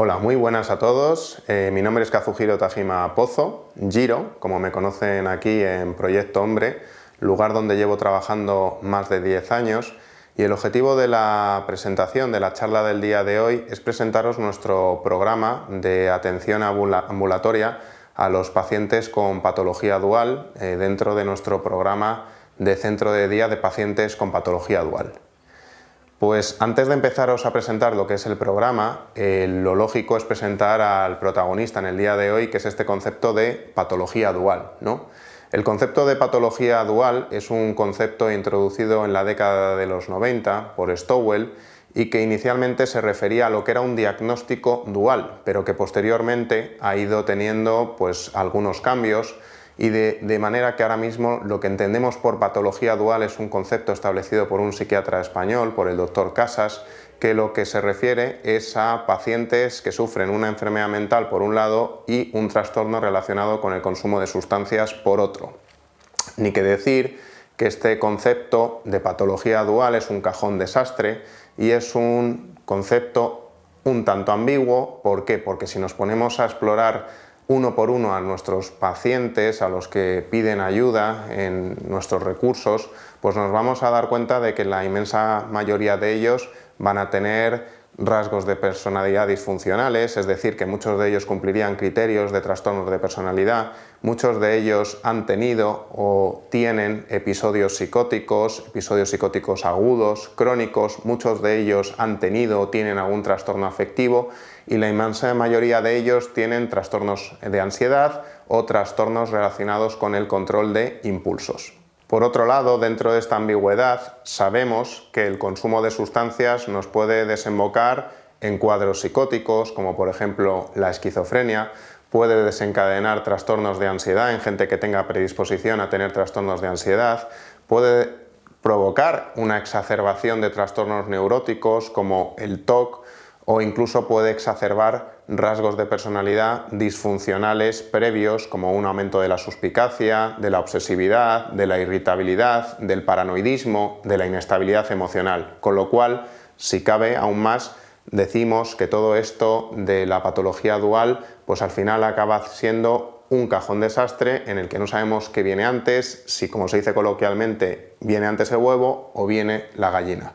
Hola, muy buenas a todos. Eh, mi nombre es Kazuhiro Tajima Pozo, Giro, como me conocen aquí en Proyecto Hombre, lugar donde llevo trabajando más de 10 años. Y el objetivo de la presentación, de la charla del día de hoy, es presentaros nuestro programa de atención ambulatoria a los pacientes con patología dual eh, dentro de nuestro programa de centro de día de pacientes con patología dual. Pues antes de empezaros a presentar lo que es el programa, eh, lo lógico es presentar al protagonista en el día de hoy, que es este concepto de patología dual. ¿no? El concepto de patología dual es un concepto introducido en la década de los 90 por Stowell y que inicialmente se refería a lo que era un diagnóstico dual, pero que posteriormente ha ido teniendo pues, algunos cambios y de, manera que ahora mismo lo que entendemos por patología dual es un concepto establecido por un psiquiatra español, por el doctor Casas, que lo que se refiere es a pacientes que sufren una enfermedad mental por un lado y un trastorno relacionado con el consumo de sustancias por otro. Ni que decir que este concepto de patología dual es un cajón desastre y es un concepto un tanto ambiguo. ¿Por qué? Porque si nos ponemos a explorar uno por uno a nuestros pacientes, a los que piden ayuda en nuestros recursos, pues nos vamos a dar cuenta de que la inmensa mayoría de ellos van a tener rasgos de personalidad disfuncionales, es decir, que muchos de ellos cumplirían criterios de trastornos de personalidad, muchos de ellos han tenido o tienen episodios psicóticos, episodios psicóticos agudos, crónicos, muchos de ellos han tenido o tienen algún trastorno afectivo y la inmensa mayoría de ellos tienen trastornos de ansiedad o trastornos relacionados con el control de impulsos. Por otro lado, dentro de esta ambigüedad, sabemos que el consumo de sustancias nos puede desembocar en cuadros psicóticos, como por ejemplo la esquizofrenia, puede desencadenar trastornos de ansiedad en gente que tenga predisposición a tener trastornos de ansiedad, puede provocar una exacerbación de trastornos neuróticos como el TOC o incluso puede exacerbar rasgos de personalidad disfuncionales previos como un aumento de la suspicacia, de la obsesividad, de la irritabilidad, del paranoidismo, de la inestabilidad emocional. Con lo cual, si cabe aún más, decimos que todo esto de la patología dual, pues al final acaba siendo un cajón desastre en el que no sabemos qué viene antes, si como se dice coloquialmente, viene antes el huevo o viene la gallina.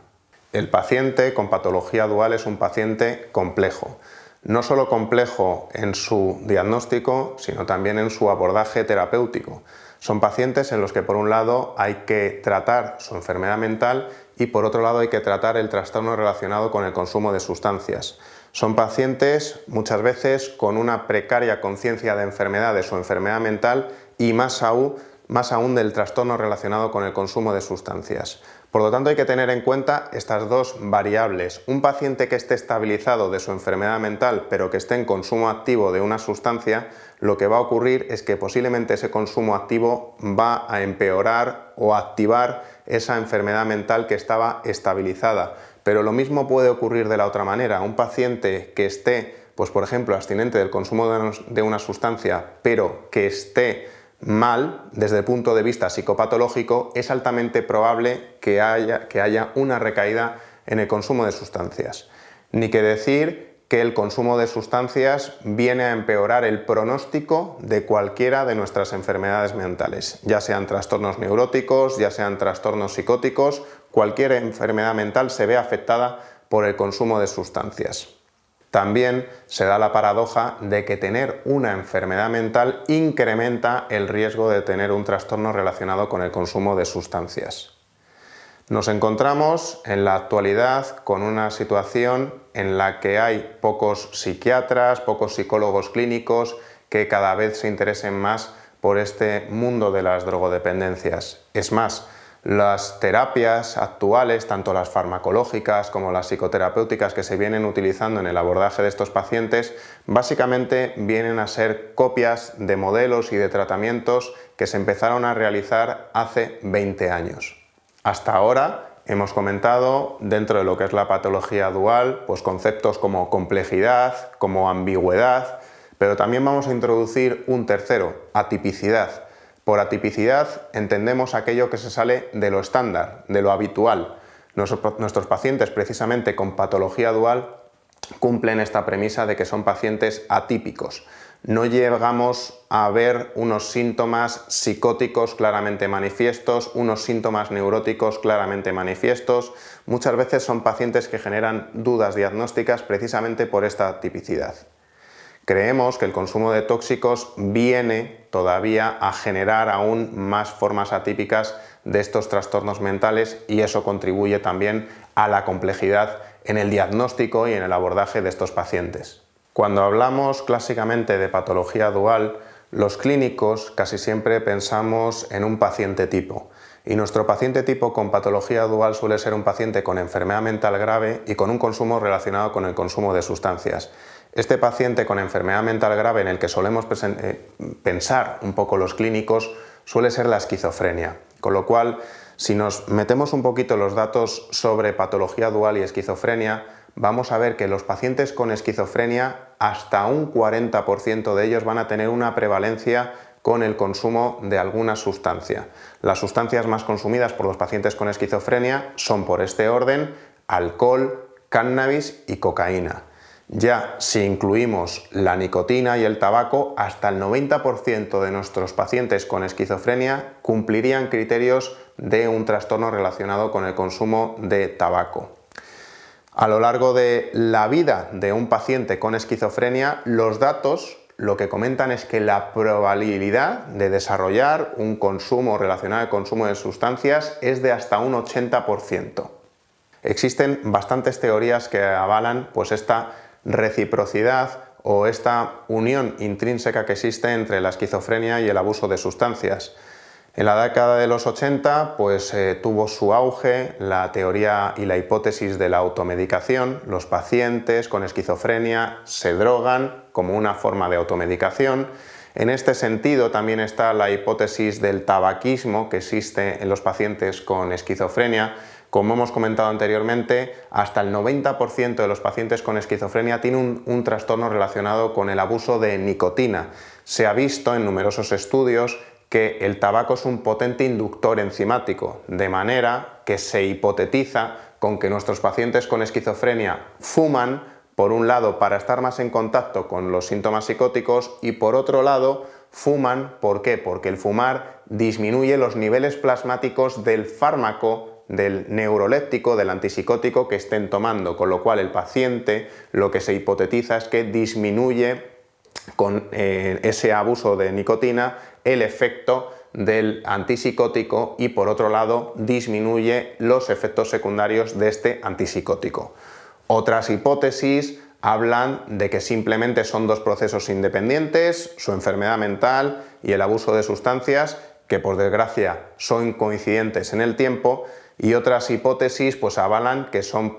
El paciente con patología dual es un paciente complejo, no solo complejo en su diagnóstico, sino también en su abordaje terapéutico. Son pacientes en los que por un lado hay que tratar su enfermedad mental y por otro lado hay que tratar el trastorno relacionado con el consumo de sustancias. Son pacientes muchas veces con una precaria conciencia de enfermedad de su enfermedad mental y más aún, más aún del trastorno relacionado con el consumo de sustancias. Por lo tanto, hay que tener en cuenta estas dos variables. Un paciente que esté estabilizado de su enfermedad mental, pero que esté en consumo activo de una sustancia, lo que va a ocurrir es que posiblemente ese consumo activo va a empeorar o activar esa enfermedad mental que estaba estabilizada. Pero lo mismo puede ocurrir de la otra manera. Un paciente que esté, pues por ejemplo, abstinente del consumo de una sustancia, pero que esté mal desde el punto de vista psicopatológico, es altamente probable que haya, que haya una recaída en el consumo de sustancias. Ni que decir que el consumo de sustancias viene a empeorar el pronóstico de cualquiera de nuestras enfermedades mentales, ya sean trastornos neuróticos, ya sean trastornos psicóticos, cualquier enfermedad mental se ve afectada por el consumo de sustancias. También se da la paradoja de que tener una enfermedad mental incrementa el riesgo de tener un trastorno relacionado con el consumo de sustancias. Nos encontramos en la actualidad con una situación en la que hay pocos psiquiatras, pocos psicólogos clínicos que cada vez se interesen más por este mundo de las drogodependencias. Es más, las terapias actuales, tanto las farmacológicas como las psicoterapéuticas que se vienen utilizando en el abordaje de estos pacientes, básicamente vienen a ser copias de modelos y de tratamientos que se empezaron a realizar hace 20 años. Hasta ahora hemos comentado dentro de lo que es la patología dual, pues conceptos como complejidad, como ambigüedad, pero también vamos a introducir un tercero, atipicidad por atipicidad entendemos aquello que se sale de lo estándar, de lo habitual. Nuestros pacientes precisamente con patología dual cumplen esta premisa de que son pacientes atípicos. No llegamos a ver unos síntomas psicóticos claramente manifiestos, unos síntomas neuróticos claramente manifiestos. Muchas veces son pacientes que generan dudas diagnósticas precisamente por esta tipicidad. Creemos que el consumo de tóxicos viene todavía a generar aún más formas atípicas de estos trastornos mentales y eso contribuye también a la complejidad en el diagnóstico y en el abordaje de estos pacientes. Cuando hablamos clásicamente de patología dual, los clínicos casi siempre pensamos en un paciente tipo. Y nuestro paciente tipo con patología dual suele ser un paciente con enfermedad mental grave y con un consumo relacionado con el consumo de sustancias. Este paciente con enfermedad mental grave en el que solemos eh, pensar un poco los clínicos suele ser la esquizofrenia. Con lo cual, si nos metemos un poquito los datos sobre patología dual y esquizofrenia, vamos a ver que los pacientes con esquizofrenia, hasta un 40% de ellos van a tener una prevalencia con el consumo de alguna sustancia. Las sustancias más consumidas por los pacientes con esquizofrenia son por este orden alcohol, cannabis y cocaína. Ya si incluimos la nicotina y el tabaco, hasta el 90% de nuestros pacientes con esquizofrenia cumplirían criterios de un trastorno relacionado con el consumo de tabaco. A lo largo de la vida de un paciente con esquizofrenia, los datos lo que comentan es que la probabilidad de desarrollar un consumo relacionado al consumo de sustancias es de hasta un 80%. Existen bastantes teorías que avalan pues, esta reciprocidad o esta unión intrínseca que existe entre la esquizofrenia y el abuso de sustancias. En la década de los 80 pues, eh, tuvo su auge la teoría y la hipótesis de la automedicación. Los pacientes con esquizofrenia se drogan como una forma de automedicación. En este sentido también está la hipótesis del tabaquismo que existe en los pacientes con esquizofrenia. Como hemos comentado anteriormente, hasta el 90% de los pacientes con esquizofrenia tienen un trastorno relacionado con el abuso de nicotina. Se ha visto en numerosos estudios que el tabaco es un potente inductor enzimático, de manera que se hipotetiza con que nuestros pacientes con esquizofrenia fuman, por un lado, para estar más en contacto con los síntomas psicóticos y por otro lado, fuman, ¿por qué? Porque el fumar disminuye los niveles plasmáticos del fármaco del neuroléptico, del antipsicótico que estén tomando, con lo cual el paciente lo que se hipotetiza es que disminuye con eh, ese abuso de nicotina el efecto del antipsicótico y por otro lado disminuye los efectos secundarios de este antipsicótico. Otras hipótesis hablan de que simplemente son dos procesos independientes, su enfermedad mental y el abuso de sustancias, que por desgracia son coincidentes en el tiempo, y otras hipótesis pues avalan que son,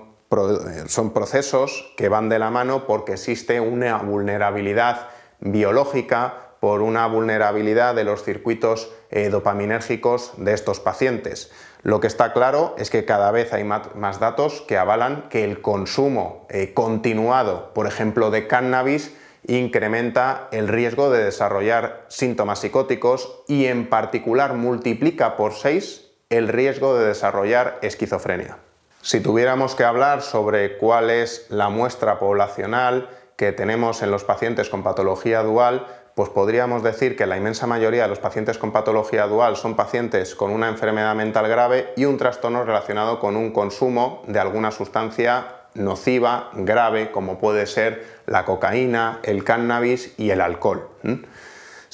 son procesos que van de la mano porque existe una vulnerabilidad biológica por una vulnerabilidad de los circuitos eh, dopaminérgicos de estos pacientes. Lo que está claro es que cada vez hay más datos que avalan que el consumo eh, continuado, por ejemplo, de cannabis, incrementa el riesgo de desarrollar síntomas psicóticos y en particular multiplica por 6 el riesgo de desarrollar esquizofrenia. Si tuviéramos que hablar sobre cuál es la muestra poblacional que tenemos en los pacientes con patología dual, pues podríamos decir que la inmensa mayoría de los pacientes con patología dual son pacientes con una enfermedad mental grave y un trastorno relacionado con un consumo de alguna sustancia nociva, grave, como puede ser la cocaína, el cannabis y el alcohol.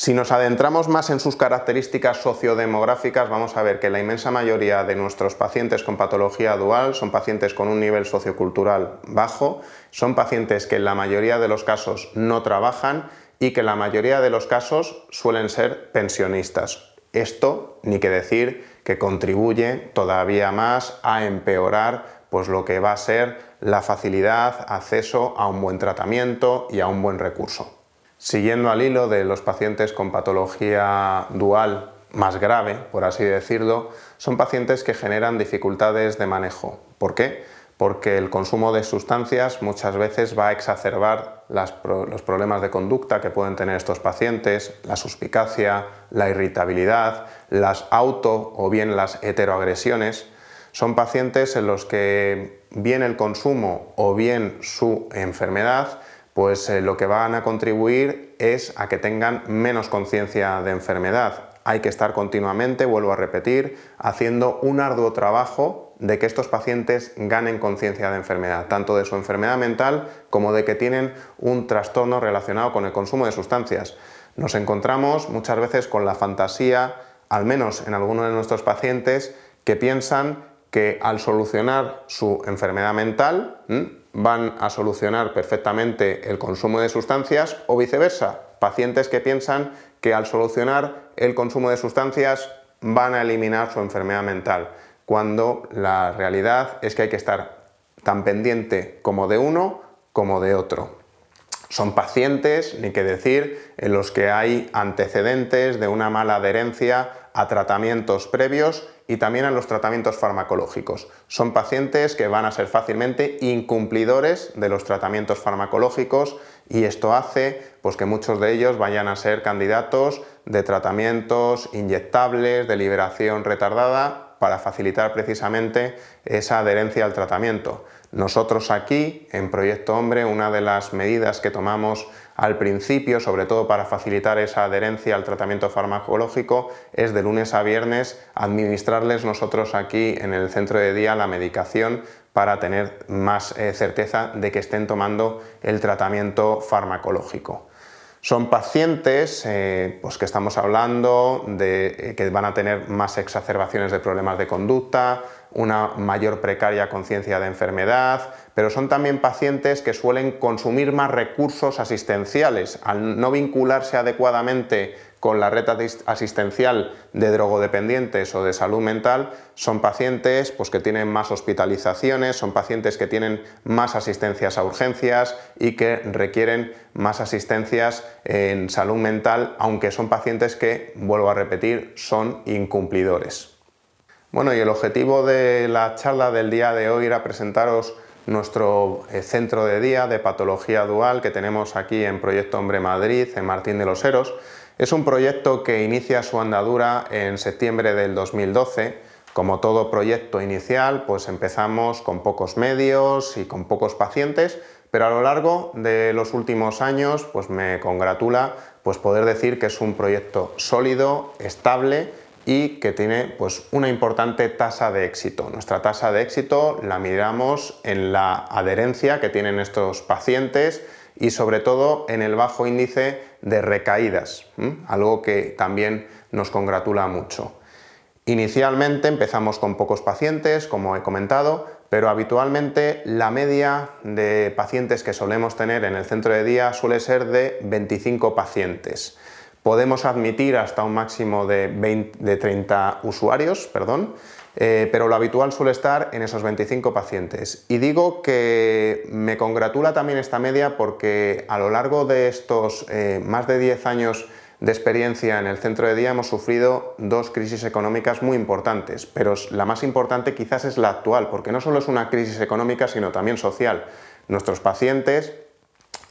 Si nos adentramos más en sus características sociodemográficas, vamos a ver que la inmensa mayoría de nuestros pacientes con patología dual son pacientes con un nivel sociocultural bajo, son pacientes que en la mayoría de los casos no trabajan y que en la mayoría de los casos suelen ser pensionistas. Esto, ni que decir, que contribuye todavía más a empeorar pues lo que va a ser la facilidad, acceso a un buen tratamiento y a un buen recurso. Siguiendo al hilo de los pacientes con patología dual más grave, por así decirlo, son pacientes que generan dificultades de manejo. ¿Por qué? porque el consumo de sustancias muchas veces va a exacerbar los problemas de conducta que pueden tener estos pacientes, la suspicacia, la irritabilidad, las auto o bien las heteroagresiones. Son pacientes en los que bien el consumo o bien su enfermedad pues eh, lo que van a contribuir es a que tengan menos conciencia de enfermedad. Hay que estar continuamente, vuelvo a repetir, haciendo un arduo trabajo de que estos pacientes ganen conciencia de enfermedad, tanto de su enfermedad mental como de que tienen un trastorno relacionado con el consumo de sustancias. Nos encontramos muchas veces con la fantasía, al menos en algunos de nuestros pacientes, que piensan que al solucionar su enfermedad mental van a solucionar perfectamente el consumo de sustancias o viceversa, pacientes que piensan que al solucionar el consumo de sustancias van a eliminar su enfermedad mental, cuando la realidad es que hay que estar tan pendiente como de uno como de otro. Son pacientes, ni que decir, en los que hay antecedentes de una mala adherencia a tratamientos previos y también a los tratamientos farmacológicos. Son pacientes que van a ser fácilmente incumplidores de los tratamientos farmacológicos y esto hace pues, que muchos de ellos vayan a ser candidatos de tratamientos inyectables, de liberación retardada, para facilitar precisamente esa adherencia al tratamiento. Nosotros aquí, en Proyecto Hombre, una de las medidas que tomamos al principio, sobre todo para facilitar esa adherencia al tratamiento farmacológico, es de lunes a viernes administrarles nosotros aquí en el centro de día la medicación para tener más eh, certeza de que estén tomando el tratamiento farmacológico. Son pacientes eh, pues que estamos hablando de eh, que van a tener más exacerbaciones de problemas de conducta, una mayor precaria conciencia de enfermedad, pero son también pacientes que suelen consumir más recursos asistenciales al no vincularse adecuadamente con la red asistencial de drogodependientes o de salud mental son pacientes pues, que tienen más hospitalizaciones, son pacientes que tienen más asistencias a urgencias y que requieren más asistencias en salud mental, aunque son pacientes que, vuelvo a repetir, son incumplidores. Bueno, y el objetivo de la charla del día de hoy era presentaros nuestro eh, centro de día de patología dual que tenemos aquí en Proyecto Hombre Madrid, en Martín de los Heros. Es un proyecto que inicia su andadura en septiembre del 2012. Como todo proyecto inicial, pues empezamos con pocos medios y con pocos pacientes, pero a lo largo de los últimos años, pues me congratula pues poder decir que es un proyecto sólido, estable y que tiene pues una importante tasa de éxito. Nuestra tasa de éxito la miramos en la adherencia que tienen estos pacientes y sobre todo en el bajo índice de recaídas, algo que también nos congratula mucho. Inicialmente empezamos con pocos pacientes, como he comentado, pero habitualmente la media de pacientes que solemos tener en el centro de día suele ser de 25 pacientes. Podemos admitir hasta un máximo de, 30 usuarios, perdón, eh, pero lo habitual suele estar en esos 25 pacientes. Y digo que me congratula también esta media porque a lo largo de estos eh, más de 10 años de experiencia en el centro de día hemos sufrido dos crisis económicas muy importantes, pero la más importante quizás es la actual, porque no solo es una crisis económica, sino también social. Nuestros pacientes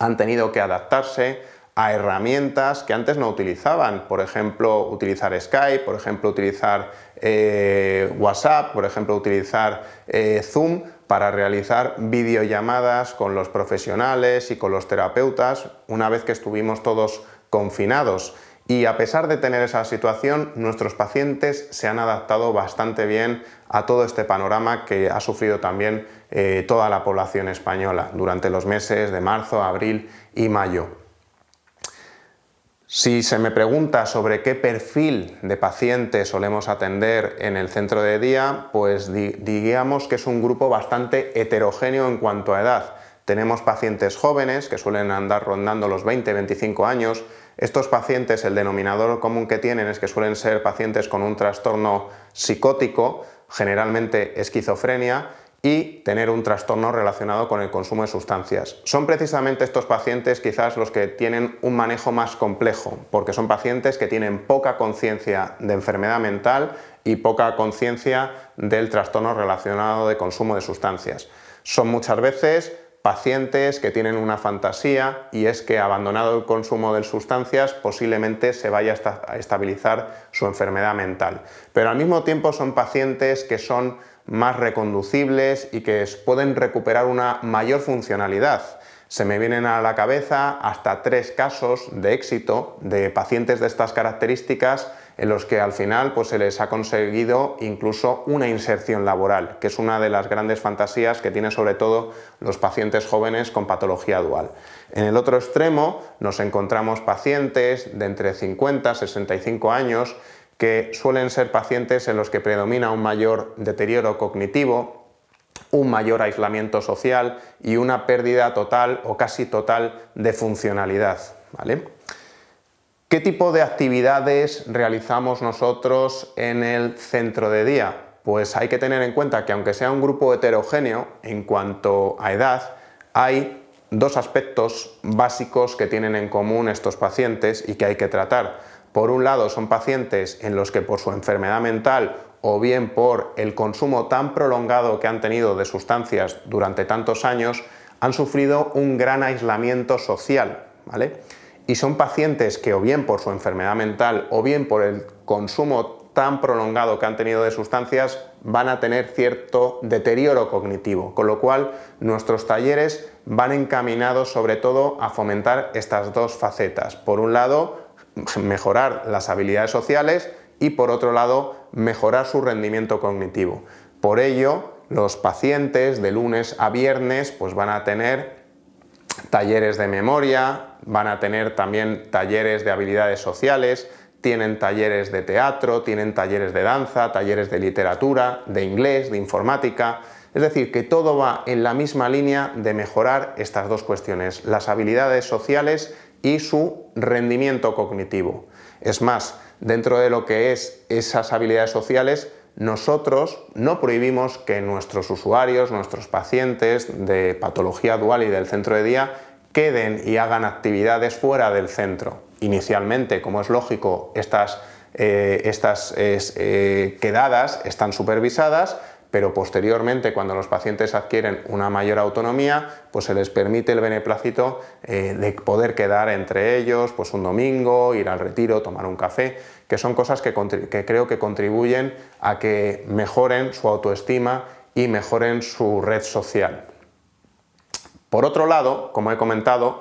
han tenido que adaptarse a herramientas que antes no utilizaban, por ejemplo, utilizar Skype, por ejemplo, utilizar eh, WhatsApp, por ejemplo, utilizar eh, Zoom para realizar videollamadas con los profesionales y con los terapeutas una vez que estuvimos todos confinados. Y a pesar de tener esa situación, nuestros pacientes se han adaptado bastante bien a todo este panorama que ha sufrido también eh, toda la población española durante los meses de marzo, abril y mayo. Si se me pregunta sobre qué perfil de pacientes solemos atender en el centro de día, pues digamos que es un grupo bastante heterogéneo en cuanto a edad. Tenemos pacientes jóvenes que suelen andar rondando los 20-25 años. Estos pacientes, el denominador común que tienen es que suelen ser pacientes con un trastorno psicótico, generalmente esquizofrenia, y tener un trastorno relacionado con el consumo de sustancias. Son precisamente estos pacientes quizás los que tienen un manejo más complejo, porque son pacientes que tienen poca conciencia de enfermedad mental y poca conciencia del trastorno relacionado de consumo de sustancias. Son muchas veces pacientes que tienen una fantasía y es que abandonado el consumo de sustancias posiblemente se vaya a estabilizar su enfermedad mental. Pero al mismo tiempo son pacientes que son más reconducibles y que pueden recuperar una mayor funcionalidad. Se me vienen a la cabeza hasta tres casos de éxito de pacientes de estas características en los que al final pues, se les ha conseguido incluso una inserción laboral, que es una de las grandes fantasías que tienen sobre todo los pacientes jóvenes con patología dual. En el otro extremo nos encontramos pacientes de entre 50 y 65 años que suelen ser pacientes en los que predomina un mayor deterioro cognitivo, un mayor aislamiento social y una pérdida total o casi total de funcionalidad. ¿vale? ¿Qué tipo de actividades realizamos nosotros en el centro de día? Pues hay que tener en cuenta que aunque sea un grupo heterogéneo en cuanto a edad, hay dos aspectos básicos que tienen en común estos pacientes y que hay que tratar. Por un lado, son pacientes en los que por su enfermedad mental o bien por el consumo tan prolongado que han tenido de sustancias durante tantos años, han sufrido un gran aislamiento social, ¿vale? Y son pacientes que o bien por su enfermedad mental o bien por el consumo tan prolongado que han tenido de sustancias van a tener cierto deterioro cognitivo, con lo cual nuestros talleres van encaminados sobre todo a fomentar estas dos facetas. Por un lado, mejorar las habilidades sociales y por otro lado mejorar su rendimiento cognitivo. Por ello, los pacientes de lunes a viernes pues van a tener talleres de memoria, van a tener también talleres de habilidades sociales, tienen talleres de teatro, tienen talleres de danza, talleres de literatura, de inglés, de informática. Es decir, que todo va en la misma línea de mejorar estas dos cuestiones, las habilidades sociales y su rendimiento cognitivo. Es más, dentro de lo que es esas habilidades sociales, nosotros no prohibimos que nuestros usuarios, nuestros pacientes de patología dual y del centro de día queden y hagan actividades fuera del centro. Inicialmente, como es lógico, estas, eh, estas eh, quedadas están supervisadas, pero posteriormente cuando los pacientes adquieren una mayor autonomía, pues se les permite el beneplácito eh, de poder quedar entre ellos pues un domingo, ir al retiro, tomar un café, que son cosas que, que creo que contribuyen a que mejoren su autoestima y mejoren su red social. Por otro lado, como he comentado,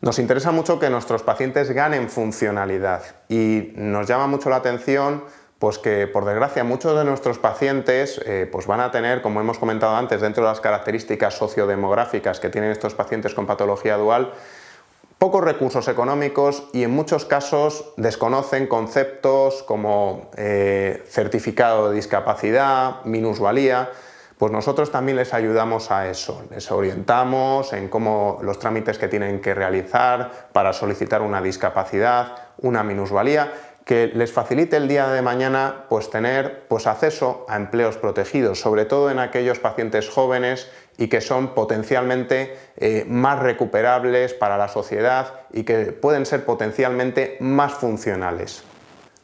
nos interesa mucho que nuestros pacientes ganen funcionalidad y nos llama mucho la atención pues que por desgracia muchos de nuestros pacientes eh, pues van a tener, como hemos comentado antes, dentro de las características sociodemográficas que tienen estos pacientes con patología dual, pocos recursos económicos y en muchos casos desconocen conceptos como eh, certificado de discapacidad, minusvalía, pues nosotros también les ayudamos a eso, les orientamos en cómo los trámites que tienen que realizar para solicitar una discapacidad, una minusvalía que les facilite el día de mañana pues tener pues acceso a empleos protegidos, sobre todo en aquellos pacientes jóvenes y que son potencialmente eh, más recuperables para la sociedad y que pueden ser potencialmente más funcionales.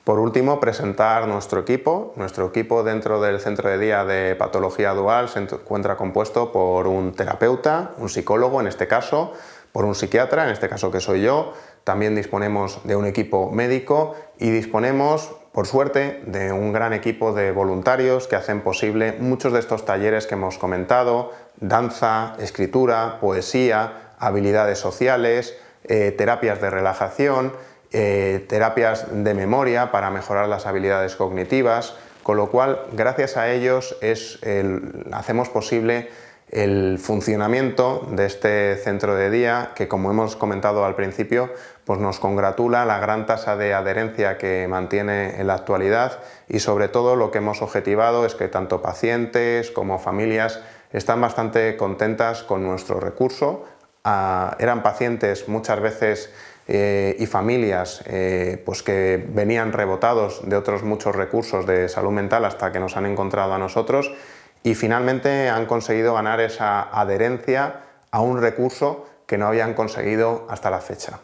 Por último, presentar nuestro equipo. Nuestro equipo dentro del centro de día de patología dual se encuentra compuesto por un terapeuta, un psicólogo en este caso, por un psiquiatra, en este caso que soy yo, también disponemos de un equipo médico y disponemos, por suerte, de un gran equipo de voluntarios que hacen posible muchos de estos talleres que hemos comentado, danza, escritura, poesía, habilidades sociales, eh, terapias de relajación, eh, terapias de memoria para mejorar las habilidades cognitivas, con lo cual, gracias a ellos, hacemos posible el funcionamiento de este centro de día, que como hemos comentado al principio, pues nos congratula la gran tasa de adherencia que mantiene en la actualidad y sobre todo lo que hemos objetivado es que tanto pacientes como familias están bastante contentas con nuestro recurso. Ah, eran pacientes muchas veces eh, y familias eh, pues que venían rebotados de otros muchos recursos de salud mental hasta que nos han encontrado a nosotros y finalmente han conseguido ganar esa adherencia a un recurso que no habían conseguido hasta la fecha.